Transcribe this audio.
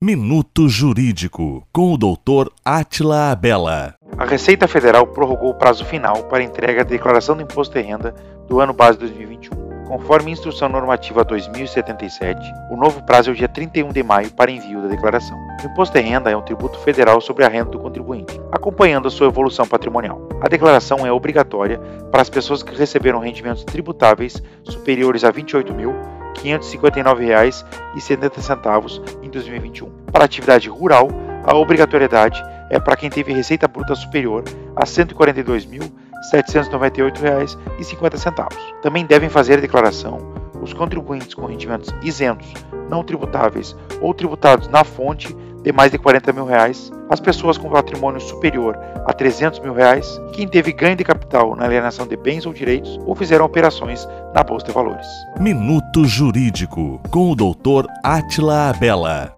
Minuto Jurídico, com o Dr. Atila Abela. A Receita Federal prorrogou o prazo final para entrega da declaração do imposto de renda do ano base 2021. Conforme Instrução Normativa 2077, o novo prazo é o dia 31 de maio para envio da declaração. O imposto de renda é um tributo federal sobre a renda do contribuinte, acompanhando a sua evolução patrimonial. A declaração é obrigatória para as pessoas que receberam rendimentos tributáveis superiores a R$ 28 mil R$ 559,70 em 2021. Para a atividade rural, a obrigatoriedade é para quem teve receita bruta superior a R$ 142.798,50. Também devem fazer a declaração os contribuintes com rendimentos isentos, não tributáveis ou tributados na fonte de mais de 40 mil reais, as pessoas com patrimônio superior a 300 mil reais, quem teve ganho de capital na alienação de bens ou direitos ou fizeram operações na Bolsa de Valores. Minuto Jurídico, com o Dr. Atila Abela.